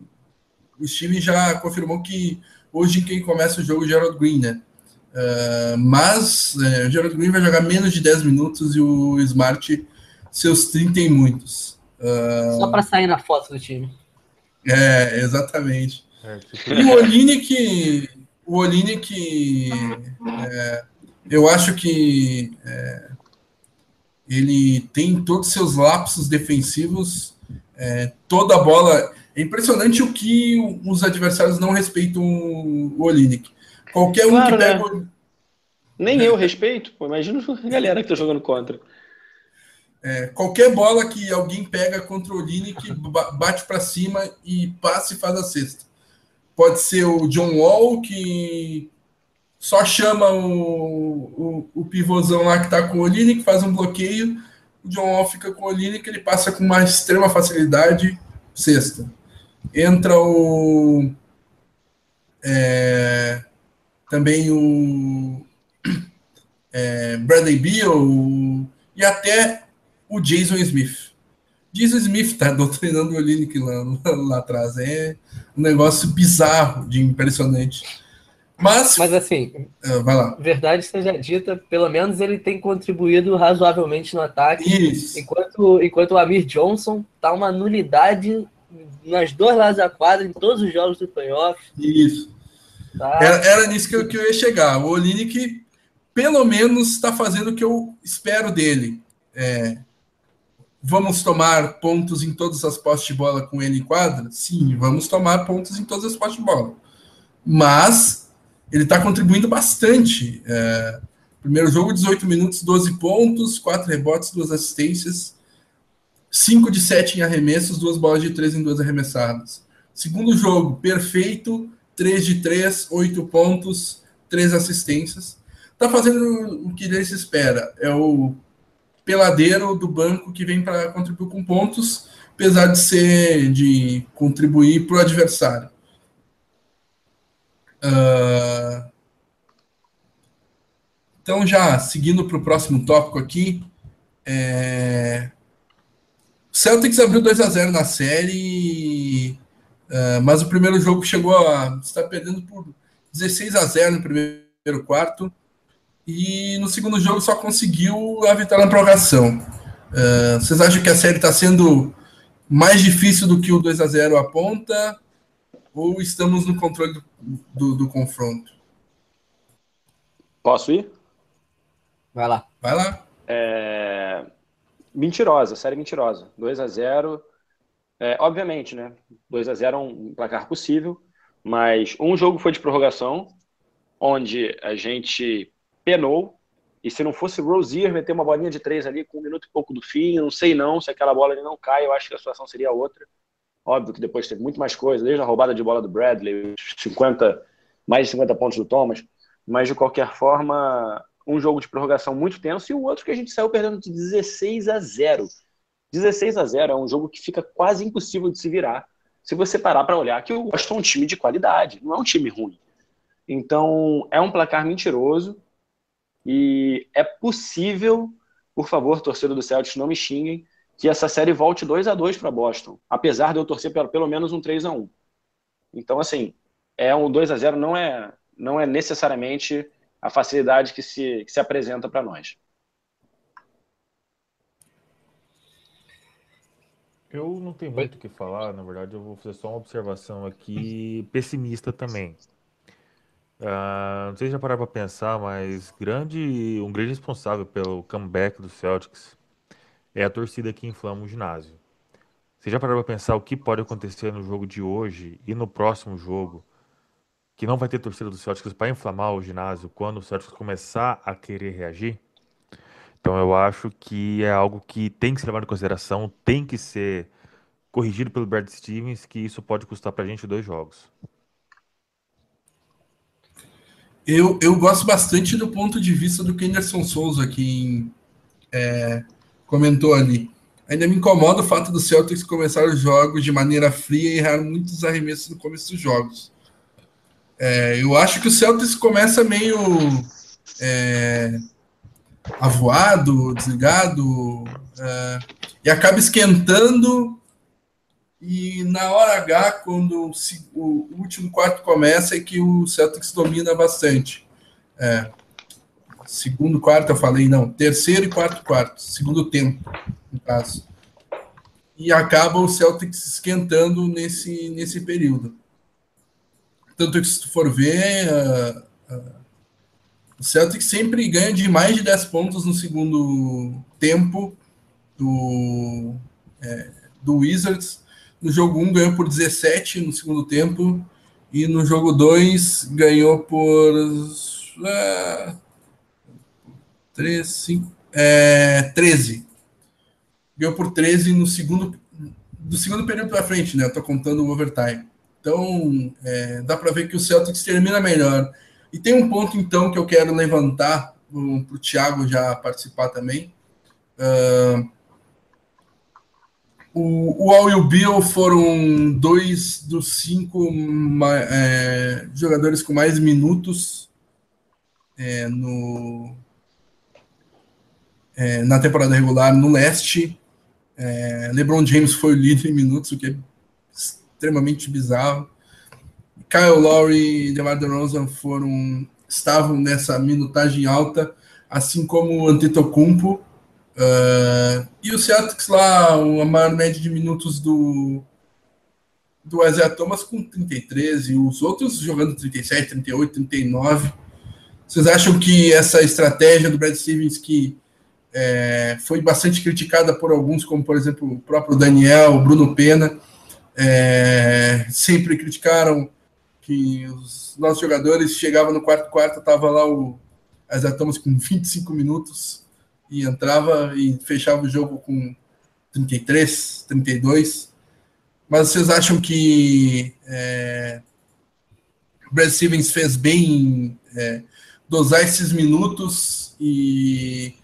o Steve já confirmou que Hoje quem começa o jogo é o Gerald Green, né? Uh, mas uh, o Gerald Green vai jogar menos de 10 minutos e o Smart seus 30 e muitos. Uh, Só para sair na foto do time. É, exatamente. É, tipo... E o Olinick, o Olinick, é, eu acho que é, ele tem todos os seus lapsos defensivos, é, toda a bola é impressionante o que os adversários não respeitam o Olinick. Qualquer um claro, que pega. Né? Nem eu respeito, pô. Imagina a galera que tá jogando contra. É, qualquer bola que alguém pega contra o Olinick, bate para cima e passa e faz a cesta. Pode ser o John Wall, que só chama o, o, o pivôzão lá que tá com o Olinick, faz um bloqueio. O John Wall fica com o Olinick, ele passa com uma extrema facilidade sexta. Entra o. É, também o é, Bradley Beal e até o Jason Smith. Jason Smith tá doutrinando o Olinick lá, lá atrás. É um negócio bizarro de impressionante. Mas, Mas assim, uh, vai lá. verdade seja dita, pelo menos ele tem contribuído razoavelmente no ataque. Isso. Enquanto, enquanto o Amir Johnson tá uma nulidade nas duas lados da quadra, em todos os jogos do playoff. Isso. Tá? Era, era nisso que eu, que eu ia chegar. O Olinick, pelo menos, está fazendo o que eu espero dele. É, vamos tomar pontos em todas as postes de bola com ele em quadra? Sim, vamos tomar pontos em todas as postes de bola. Mas ele está contribuindo bastante. É, primeiro jogo, 18 minutos, 12 pontos, 4 rebotes, 2 assistências, 5 de 7 em arremessos, 2 bolas de 3 em 2 arremessadas. Segundo jogo, perfeito, 3 de 3, 8 pontos, 3 assistências. Está fazendo o que ele se espera. É o peladeiro do banco que vem para contribuir com pontos, apesar de ser de contribuir para o adversário. Uh, então, já seguindo para o próximo tópico aqui, é... Celtics abriu 2 a 0 na série, uh, mas o primeiro jogo chegou a estar perdendo por 16 a 0 no primeiro quarto, e no segundo jogo só conseguiu a vitória na prorrogação. Uh, vocês acham que a série está sendo mais difícil do que o 2 a 0 aponta? ou estamos no controle do, do, do confronto? Posso ir? Vai lá. Vai lá. É... Mentirosa, série mentirosa. 2 a 0 é, Obviamente, né? 2 a 0 é um placar possível, mas um jogo foi de prorrogação, onde a gente penou, e se não fosse Rozier meter uma bolinha de três ali com um minuto e pouco do fim, não sei não, se aquela bola ali não cai, eu acho que a situação seria outra. Óbvio que depois teve muito mais coisa, desde a roubada de bola do Bradley, 50, mais de 50 pontos do Thomas, mas de qualquer forma, um jogo de prorrogação muito tenso e o outro que a gente saiu perdendo de 16 a 0. 16 a 0 é um jogo que fica quase impossível de se virar se você parar para olhar que o Washington é um time de qualidade, não é um time ruim. Então, é um placar mentiroso e é possível, por favor, torcedor do Celtics, não me xinguem, que essa série volte 2 a 2 para Boston, apesar de eu torcer pelo, pelo menos um 3 a 1 Então, assim, é um 2 a 0 não é, não é necessariamente a facilidade que se, que se apresenta para nós. Eu não tenho muito o que falar, na verdade, eu vou fazer só uma observação aqui pessimista também. Uh, não sei se já pararam para pensar, mas grande, um grande responsável pelo comeback do Celtics é a torcida que inflama o ginásio. Você já parou para pensar o que pode acontecer no jogo de hoje e no próximo jogo? Que não vai ter torcida do Celtics para inflamar o ginásio quando o Celtics começar a querer reagir? Então eu acho que é algo que tem que ser levado em consideração, tem que ser corrigido pelo Brad Stevens, que isso pode custar para a gente dois jogos. Eu, eu gosto bastante do ponto de vista do Kenderson Souza, que é, comentou ali. Ainda me incomoda o fato do Celtics começar os jogos de maneira fria e errar muitos arremessos no começo dos jogos. É, eu acho que o Celtics começa meio é, avoado, desligado, é, e acaba esquentando. E na hora H, quando o, último quarto começa, é que o Celtics domina bastante. É, segundo quarto eu falei, não, terceiro e quarto quarto, segundo tempo, no caso. E acaba o Celtics esquentando nesse, nesse período. Tanto que se tu for ver, uh, uh, o Celtics sempre ganha de mais de 10 pontos no segundo tempo do, é, do Wizards. No jogo 1 ganhou por 17 no segundo tempo. E no jogo 2 ganhou por. Uh, 3, 5, é, 13. Ganhou por 13 no segundo, do segundo período para frente, né? Eu tô contando o overtime. Então, é, dá para ver que o Celtics termina melhor. E tem um ponto, então, que eu quero levantar para o Thiago já participar também. Uh, o, o Al e o Bill foram dois dos cinco é, jogadores com mais minutos é, no, é, na temporada regular no leste. É, LeBron James foi o líder em minutos, o que é extremamente bizarro. Kyle Lowry e DeMar DeRozan foram estavam nessa minutagem alta, assim como o Antetokounmpo. Uh, e o Celtics lá, a maior média de minutos do do Isaiah Thomas com 33 e os outros jogando 37, 38, 39. Vocês acham que essa estratégia do Brad Stevens que é, foi bastante criticada por alguns, como por exemplo o próprio Daniel, o Bruno Pena, é, sempre criticaram que os nossos jogadores chegavam no quarto quarto, tava lá o Isaiah Thomas com 25 minutos e entrava e fechava o jogo com 33, 32. Mas vocês acham que é, o Brad Stevens fez bem é, dosar esses minutos e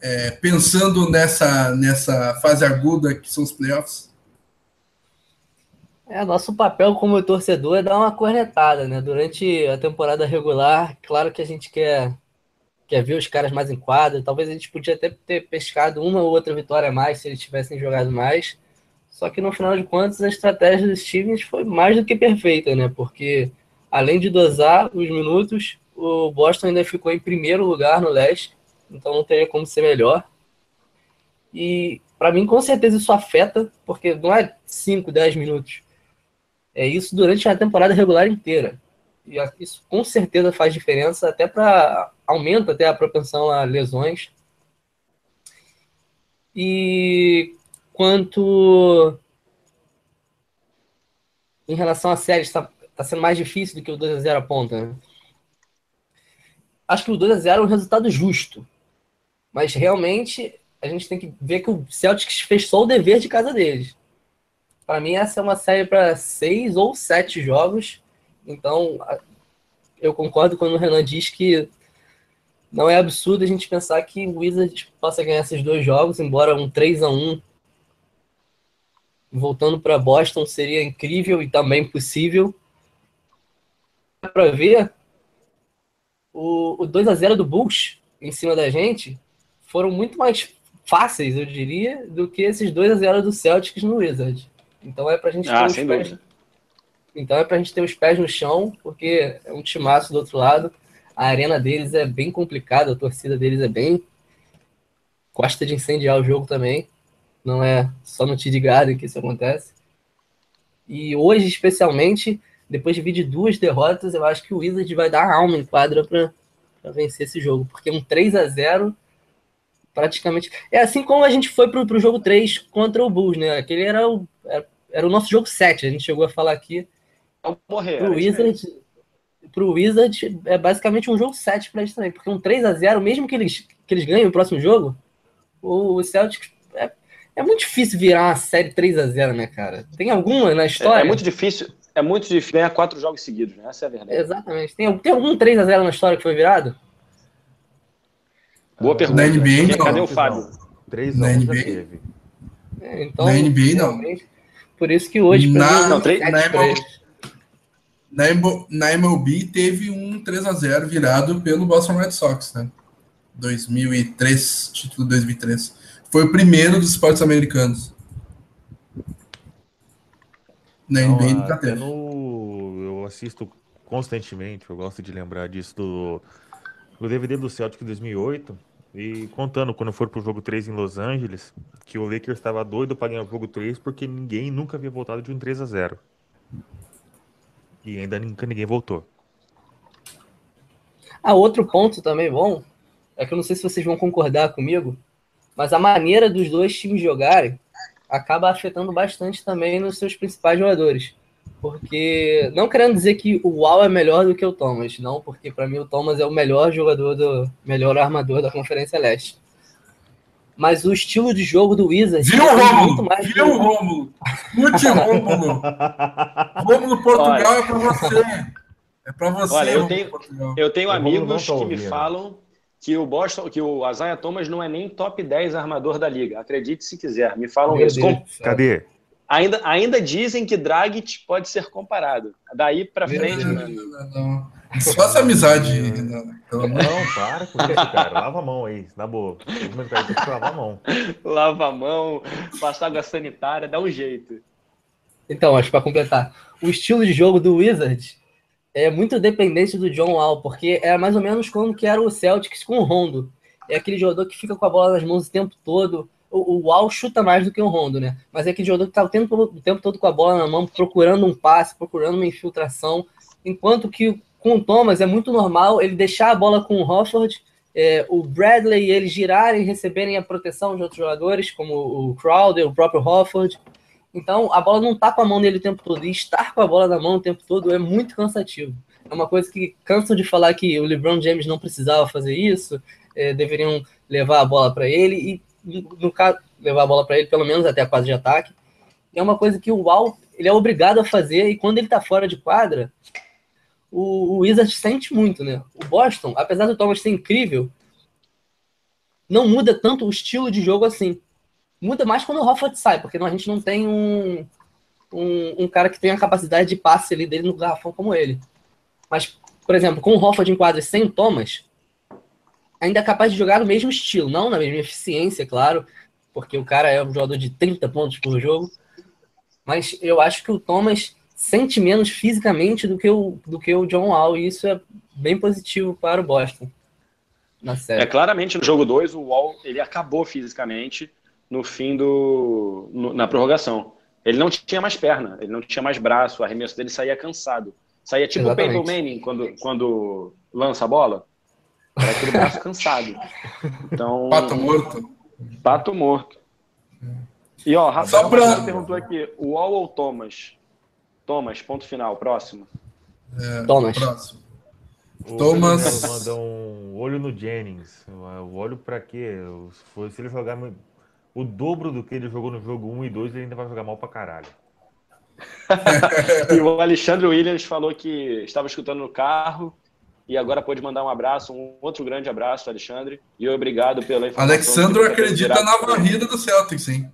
é, pensando nessa, nessa fase aguda que são os playoffs? É, nosso papel como torcedor é dar uma cornetada, né? Durante a temporada regular, claro que a gente quer quer ver os caras mais em quadra. Talvez a gente podia até ter pescado uma ou outra vitória a mais se eles tivessem jogado mais. Só que no final de contas a estratégia dos Stevens foi mais do que perfeita, né? Porque além de dosar os minutos, o Boston ainda ficou em primeiro lugar no leste, então não teria como ser melhor. E para mim, com certeza, isso afeta, porque não é 5, 10 minutos. É isso durante a temporada regular inteira. E isso com certeza faz diferença, até para aumenta até a propensão a lesões. E quanto em relação à série, está tá sendo mais difícil do que o 2 a 0 aponta. Né? Acho que o 2 a 0 é um resultado justo, mas realmente a gente tem que ver que o Celtics fez só o dever de casa deles. Para mim, essa é uma série para seis ou sete jogos. Então, eu concordo quando o Renan diz que não é absurdo a gente pensar que o Wizards possa ganhar esses dois jogos, embora um 3 a 1 voltando para Boston seria incrível e também possível. Para ver, o, o 2 a 0 do Bulls em cima da gente foram muito mais fáceis, eu diria, do que esses 2 a 0 do Celtics no Wizards. Então é para a gente ah, ter pés... Então é pra gente ter os pés no chão, porque é um timaço do outro lado a arena deles é bem complicada, a torcida deles é bem. Gosta de incendiar o jogo também. Não é só no TD Garden que isso acontece. E hoje, especialmente, depois de vir de duas derrotas, eu acho que o Wizard vai dar alma em quadra para vencer esse jogo. Porque um 3 a 0 praticamente. É assim como a gente foi pro, pro jogo 3 contra o Bulls, né? Aquele era o, era, era o nosso jogo 7, a gente chegou a falar aqui. Vamos morrer. O Wizard, pro Wizard é basicamente um jogo 7 para eles também, porque um 3 a 0 mesmo que eles, que eles ganhem o próximo jogo, o Celtics é, é muito difícil virar uma série 3 a 0 né, cara? Tem alguma na história? É, é muito difícil. É muito difícil ganhar quatro jogos seguidos, né? Essa é a verdade. Exatamente. Tem, tem algum 3 a 0 na história que foi virado? Boa pergunta. Na NBA, não. Cadê o Fábio? 3 a 1 já teve. É, então, na NBA, não. Por isso que hoje, na, mim, não, 3, na, na, na MLB teve um 3 a 0 virado pelo Boston Red Sox, né? 2003, título 2003. Foi o primeiro dos esportes americanos. Na Não, NBA nunca teve. No, eu assisto constantemente, eu gosto de lembrar disso do, do DVD do Celtic 2008. E contando quando for pro jogo 3 em Los Angeles, que o Lakers estava doido para ganhar o jogo 3 porque ninguém nunca havia voltado de um 3 a 0 e ainda nunca ninguém voltou. Ah, outro ponto também bom é que eu não sei se vocês vão concordar comigo, mas a maneira dos dois times jogarem acaba afetando bastante também nos seus principais jogadores. Porque, não querendo dizer que o Wall é melhor do que o Thomas, não, porque para mim o Thomas é o melhor jogador, do melhor armador da Conferência Leste. Mas o estilo de jogo do Wizards. Viu, Rômulo? Muito mais Viu, do... Rômulo? Mute Rômulo. Rômulo Portugal Olha. é para você. É para você. Olha, eu tenho, eu tenho amigos que me falam que o Boston, que o Isaiah Thomas não é nem top 10 armador da liga. Acredite se quiser. Me falam Meu isso. Com... Cadê? Ainda, ainda dizem que Dragic pode ser comparado. Daí para frente. Não, não, não. Faça amizade. Não, não, para com isso, cara. Lava a mão aí, na boa. Tem que lavar a mão. Lava a mão, passar água sanitária, dá um jeito. Então, acho para completar, o estilo de jogo do Wizards é muito dependente do John Wall, porque é mais ou menos como que era o Celtics com o Rondo. É aquele jogador que fica com a bola nas mãos o tempo todo, o, o Wall chuta mais do que o Rondo, né? Mas é aquele jogador que tá o tempo, o tempo todo com a bola na mão, procurando um passe, procurando uma infiltração, enquanto que com o Thomas é muito normal ele deixar a bola com o Hofford, é, o Bradley e eles girarem, receberem a proteção de outros jogadores, como o Crowder, o próprio Hofford. Então a bola não tá com a mão nele o tempo todo, e estar com a bola na mão o tempo todo é muito cansativo. É uma coisa que cansam de falar que o LeBron James não precisava fazer isso, é, deveriam levar a bola para ele, e no caso, levar a bola para ele pelo menos até a quadra de ataque. É uma coisa que o Wall ele é obrigado a fazer e quando ele está fora de quadra, o, o sente muito, né? O Boston, apesar do Thomas ser incrível, não muda tanto o estilo de jogo assim. Muda mais quando o Hofford sai, porque a gente não tem um, um, um, cara que tem a capacidade de passe ali dele no garrafão como ele. Mas, por exemplo, com o Hofford em quadra sem o Thomas, ainda é capaz de jogar no mesmo estilo, não na mesma eficiência, claro, porque o cara é um jogador de 30 pontos por jogo, mas eu acho que o Thomas sente menos fisicamente do que o, do que o John Wall, e isso é bem positivo para o Boston. Na série. É claramente no jogo 2 o Wall ele acabou fisicamente no fim do no, na prorrogação. Ele não tinha mais perna, ele não tinha mais braço, o arremesso dele saía cansado. Saía tipo o Peyton Manning quando, quando lança a bola. Era aquele braço cansado. Então, pato morto. Pato morto. E ó, Rafael pra... perguntou aqui: o Wall ou Thomas? Thomas, ponto final, próximo. É, Thomas. Próximo. O Thomas manda um olho no Jennings. O olho para quê? Se ele jogar o dobro do que ele jogou no jogo 1 e 2, ele ainda vai jogar mal pra caralho. e o Alexandre Williams falou que estava escutando no carro e agora pode mandar um abraço, um outro grande abraço, Alexandre. E obrigado pela informação. Alexandre acredita na varrida do Celtics, hein?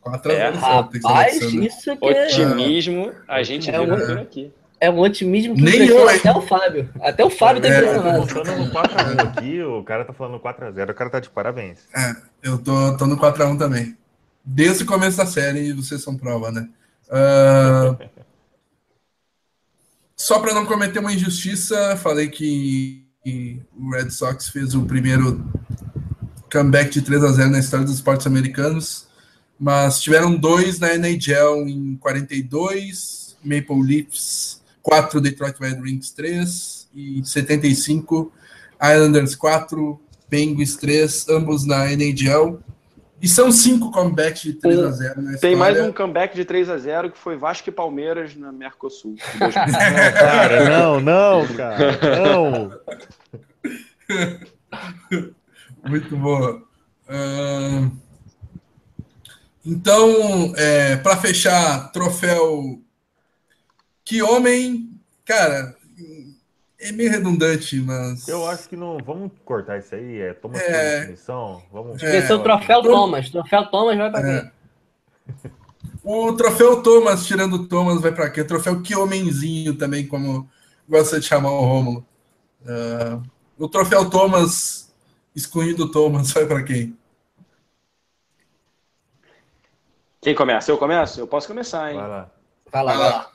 4 é, rapaz, isso aqui é... Otimismo, a gente é um, aqui. É um otimismo que Nem eu, até o Fábio. Até o Fábio tá impressionado. Eu tô falando no 4x1 aqui, o cara tá falando 4x0, o cara tá de parabéns. É, eu tô, tô no 4x1 também. Desde o começo da série, vocês são prova, né? Uh, Só para não cometer uma injustiça, falei que o Red Sox fez o primeiro comeback de 3 a 0 na história dos esportes americanos, mas tiveram dois na NHL em 42, Maple Leafs 4, Detroit Red Wings 3 e 75, Islanders 4, Penguins 3, ambos na NHL. E são cinco comebacks de 3 a 0 na Tem mais um comeback de 3 a 0 que foi Vasco e Palmeiras na Mercosul. não, cara, não, não, cara, não. Muito boa. Uh... Então, é, para fechar, troféu. Que homem, cara, é meio redundante, mas. Eu acho que não. Vamos cortar isso aí. É, toma é... definição. Vamos. É, é o troféu Thomas. Troféu Thomas vai para é. quem? O troféu Thomas, tirando o Thomas, vai para quê? O troféu que homenzinho também, como gosta de chamar o Rômulo. Uh, o troféu Thomas, excluindo o Thomas, vai para quem? Quem começa? Eu começo? Eu posso começar, hein? Vai lá. Vai lá. Vai lá.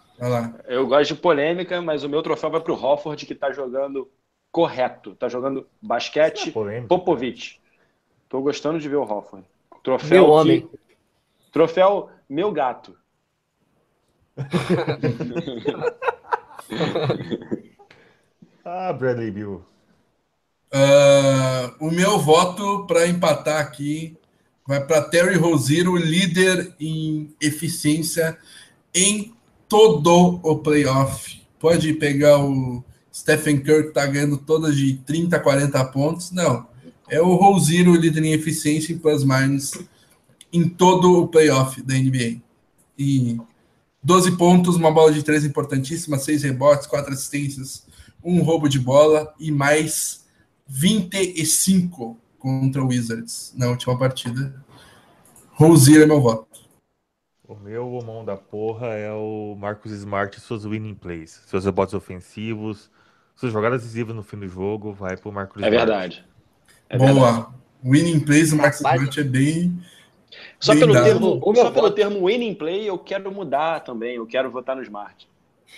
Eu gosto de polêmica, mas o meu troféu vai para o Hofford, que está jogando correto. Está jogando basquete é Popovic. Estou gostando de ver o Hofford. Troféu meu que... homem. Troféu meu gato. ah, Bradley Bill. Uh, o meu voto para empatar aqui vai para Terry Rozier, líder em eficiência em todo o playoff. Pode pegar o Stephen Curry, que tá ganhando todas de 30, 40 pontos. Não. É o Rosier, o líder em eficiência em plus minus em todo o playoff da NBA. E 12 pontos, uma bola de três importantíssima, seis rebotes, quatro assistências, um roubo de bola e mais 25 contra o Wizards na última partida. Rosier é meu voto. O meu mão da porra é o Marcos Smart e suas winning plays, seus rebotes ofensivos, suas jogadas decisivas no fim do jogo, vai pro Marcos É Smart. verdade. É Boa. verdade. Winning plays, o Marcos. Smart é bem. Só, bem pelo dado. termo, só pelo termo winning play, eu quero mudar também. Eu quero votar no Smart.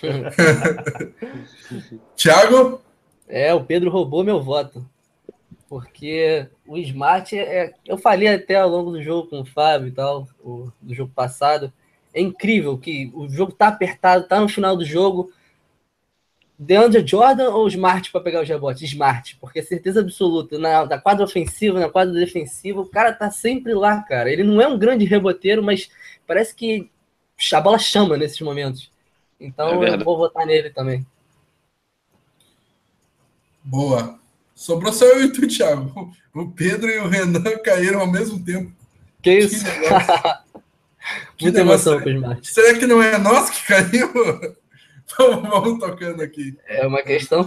Thiago? É, o Pedro roubou meu voto. Porque o Smart é. Eu falei até ao longo do jogo com o Fábio e tal, o, do jogo passado. É incrível que o jogo tá apertado, tá no final do jogo. DeAndre Jordan ou Smart para pegar os rebotes? Smart, porque é certeza absoluta. Na, na quadra ofensiva, na quadra defensiva, o cara tá sempre lá, cara. Ele não é um grande reboteiro, mas parece que a bola chama nesses momentos. É Então eu verdade. vou votar nele também. Boa. Sobrou só eu e tu, Thiago. O Pedro e o Renan caíram ao mesmo tempo. Que isso? Que Muita negócio. emoção Smart. Será que não é nós que caiu? vamos, vamos tocando aqui. É uma questão.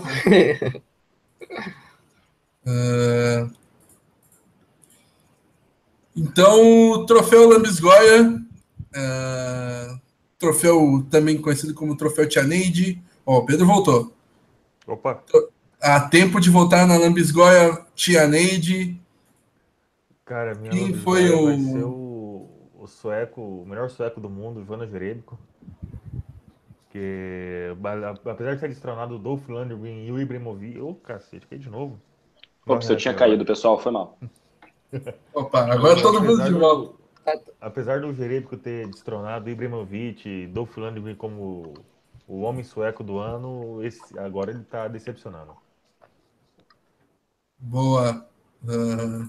Ah, Então, o troféu Lambisgoia, ah, troféu também conhecido como troféu Tianeide. Ó, o Pedro voltou. Opa, Há tempo de voltar na Lambisgoia Tianeide. cara, minha Quem foi vai o- ser o, o sueco, o melhor sueco do mundo, Ivana Jerebico. Que, apesar de ter destronado o Dolph Lundgren e o Ibrahimovic, ô cacete, caí de novo. Ops, eu tinha caído, pessoal. Foi mal. Opa, agora todo mundo de volta. Apesar do Jerebico ter destronado o Ibrahimovic, Dolph Lundgren como o homem sueco do ano, esse, agora ele tá decepcionando. Boa. Ah,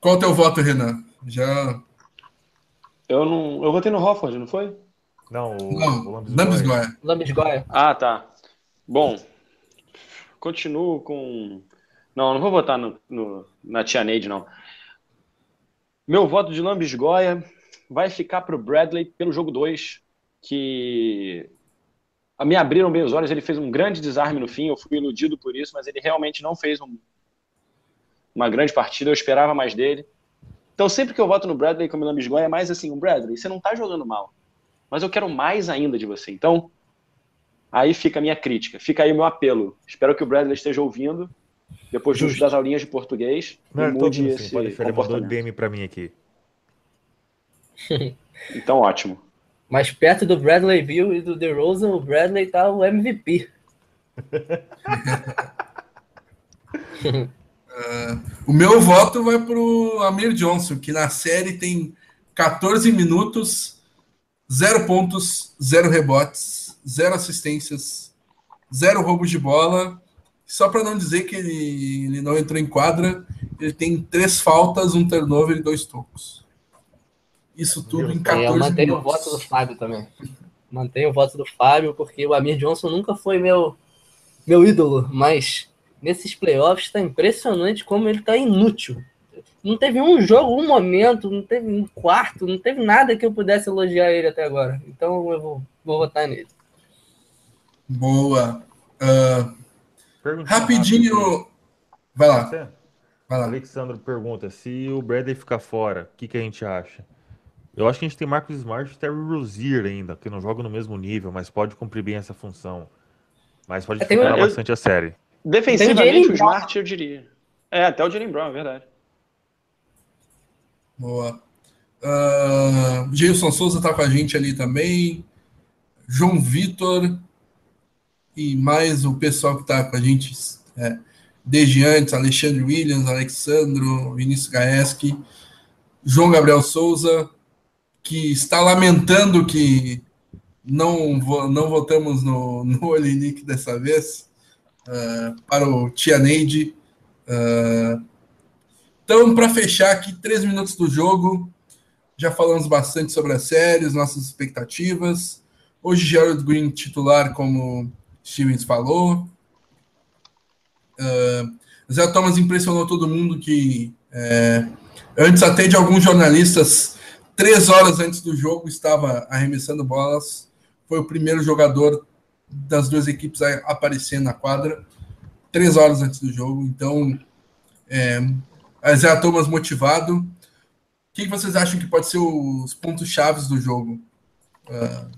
Qual o teu voto, Renan? Já. Eu não. Eu votei no Hofford, não foi? Não, o, Não, o Lambisgoia. Lambisgoia. Lambisgoia. Ah, tá. Bom, continuo com. Não, não vou votar no, no- na Tia Neide, não. Meu voto de Lambisgoia vai ficar para o Bradley pelo jogo 2, que me abriram bem os olhos. Ele fez um grande desarme no fim, eu fui iludido por isso, mas ele realmente não fez um- uma grande partida. Eu esperava mais dele. Então, sempre que eu voto no Bradley como Lambisgoia, é mais assim: o Bradley, você não tá jogando mal, mas eu quero mais ainda de você. Então, Aí fica a minha crítica, fica aí o meu apelo. Espero que o Bradley esteja ouvindo, depois de Justo. das aulinhas de português, Não, mude esse pode ele mandou comportamento. DM pra mim aqui. Então, ótimo. Mas perto do Bradley Bill e do DeRozan, o Bradley tá o MVP. O meu voto vai pro Amir Johnson, que na série tem 14 minutos, 0 pontos, 0 rebotes, 0 assistências, 0 roubos de bola. Só para não dizer que ele, ele não entrou em quadra, ele tem três faltas, um turnover e dois tocos. Isso tudo em É, 14 eu mantenho o voto do Fábio também. Mantenho o voto do Fábio, porque o Amir Johnson nunca foi meu, meu ídolo, mas nesses playoffs tá impressionante como ele tá inútil. Não teve um jogo, um momento, não teve um quarto, não teve nada que eu pudesse elogiar ele até agora. Então eu vou, vou votar nele. Boa. Perguntinha rapidinho. Vai lá, vai lá. Alexandro pergunta se o Bradley ficar fora, o que, que a gente acha? Eu acho que a gente tem Marcos Smart e Terry Rozier ainda, que não jogam no mesmo nível, mas pode cumprir bem essa função. Mas pode dificultar um- bastante a série. Defensivamente, o. Smart, eu diria. É, até o Jalen Brown, é verdade. Boa. Uh, Gilson Souza tá com a gente ali também. João Vitor. E mais o pessoal que tá com a gente é, desde antes: Alexandre Williams, Alexandro, Vinícius Gaeski, João Gabriel Souza, que está lamentando que não, não votamos no, no Olinick dessa vez, uh, para o Tia Neide. Uh, então, para fechar aqui, três minutos do jogo. Já falamos bastante sobre as séries, nossas expectativas. Hoje, Gerald Green titular, como Stevens falou. Uh, Zé Thomas impressionou todo mundo que, é, antes até de alguns jornalistas, três horas antes do jogo, estava arremessando bolas. Foi o primeiro jogador das duas equipes aparecer na quadra, três horas antes do jogo. Então, é, Isaiah Thomas motivado. O que, vocês acham que pode ser os pontos chaves do jogo? Uh,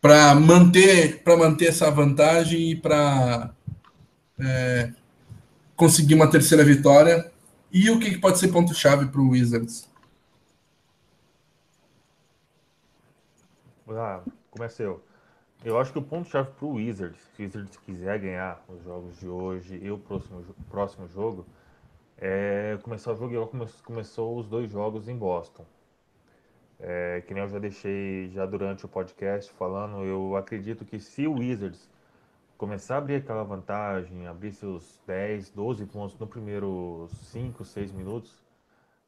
para manter para manter essa vantagem e para é, conseguir uma terceira vitória e o que, que pode ser ponto chave para o Wizards ah, comecei eu. Eu acho que o ponto chave para o Wizards se o Wizards quiser ganhar os jogos de hoje e o próximo, próximo jogo é começar o jogo igual começou os dois jogos em Boston. É, que nem eu já deixei já durante o podcast falando, eu acredito que se o Wizards começar a abrir aquela vantagem, abrir seus 10, 12 pontos no primeiro 5, 6 minutos,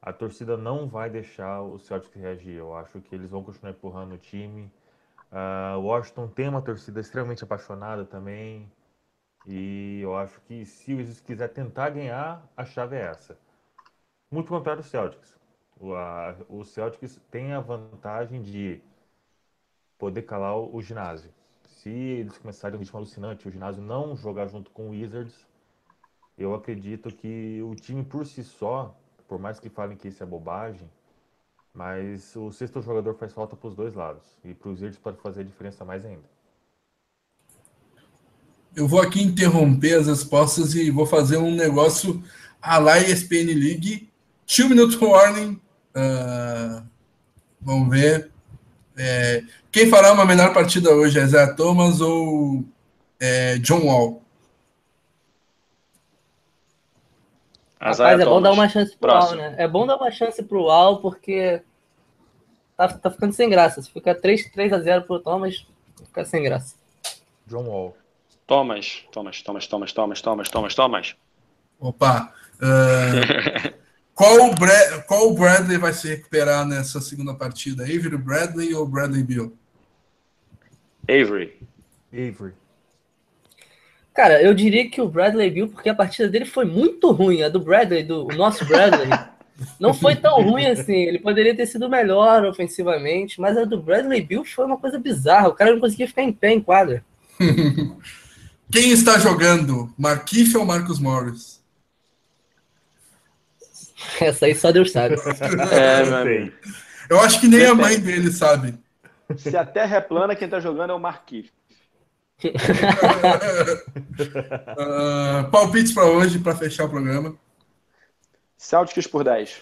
a torcida não vai deixar o Celtics reagir. Eu acho que eles vão continuar empurrando o time. Uh, Washington tem uma torcida extremamente apaixonada também. E eu acho que se o Wizards quiser tentar ganhar, a chave é essa. Muito contrário do Celtics. O, a, o Celtics tem a vantagem de poder calar o, o, ginásio. Se eles começarem um ritmo alucinante, o ginásio não jogar junto com o Wizards, eu acredito que o time por si só, por mais que falem que isso é bobagem, mas o sexto jogador faz falta para os dois lados. E para os Wizards pode fazer a diferença mais ainda. Eu vou aqui interromper as respostas e vou fazer um negócio a la ESPN League. Two minute warning Uh, vamos ver. É, quem fará uma melhor partida hoje? É Zé Thomas ou é, John Wall? Rapaz, é bom dar uma chance pro Al, né? É bom dar uma chance pro Al, porque tá, tá ficando sem graça. Se ficar 3, 3 a 0 pro Thomas, fica sem graça. John Wall. Thomas, Thomas, Thomas, Thomas, Thomas, Thomas, Thomas, Thomas. Opa. Uh... Qual o, Brad, qual o Bradley vai se recuperar nessa segunda partida? Avery Bradley ou Bradley Bill? Avery. Avery. Cara, eu diria que o Bradley Bill, porque a partida dele foi muito ruim. A do Bradley, do o nosso Bradley, não foi tão ruim assim. Ele poderia ter sido melhor ofensivamente, mas a do Bradley Bill foi uma coisa bizarra. O cara não conseguia ficar em pé em quadra. Quem está jogando? Marquinhos ou Marcos Morris? Essa aí só Deus sabe. É, Eu acho que nem a mãe dele sabe. Se a terra é plana, quem tá jogando é o Marquinhos. Uh, palpites para hoje, para fechar o programa. Celtics por 10.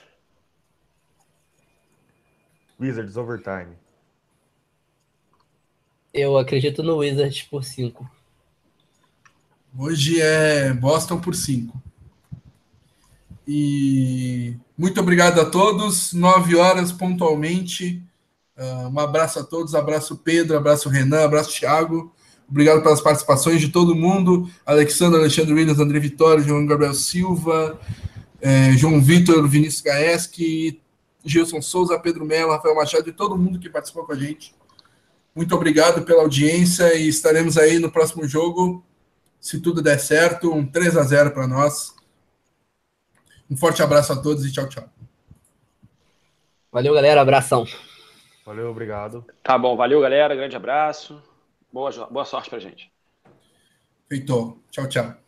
Wizards overtime. Eu acredito no Wizards por 5. Hoje é Boston por 5. E muito obrigado a todos. Nove horas pontualmente. Uh, um abraço a todos. Abraço Pedro, abraço Renan, abraço Thiago. Obrigado pelas participações de todo mundo. Alexandre, Alexandre Williams, André Vitória, João Gabriel Silva, eh, João Vitor, Vinícius Gaeski, Gilson Souza, Pedro Mello, Rafael Machado e todo mundo que participou com a gente. Muito obrigado pela audiência e estaremos aí no próximo jogo, se tudo der certo, um 3 a 0 para nós. Um forte abraço a todos e tchau, tchau. Valeu, galera. Abração. Valeu, obrigado. Tá bom, valeu, galera. Grande abraço. Boa, boa sorte pra gente. Feito. Tchau, tchau.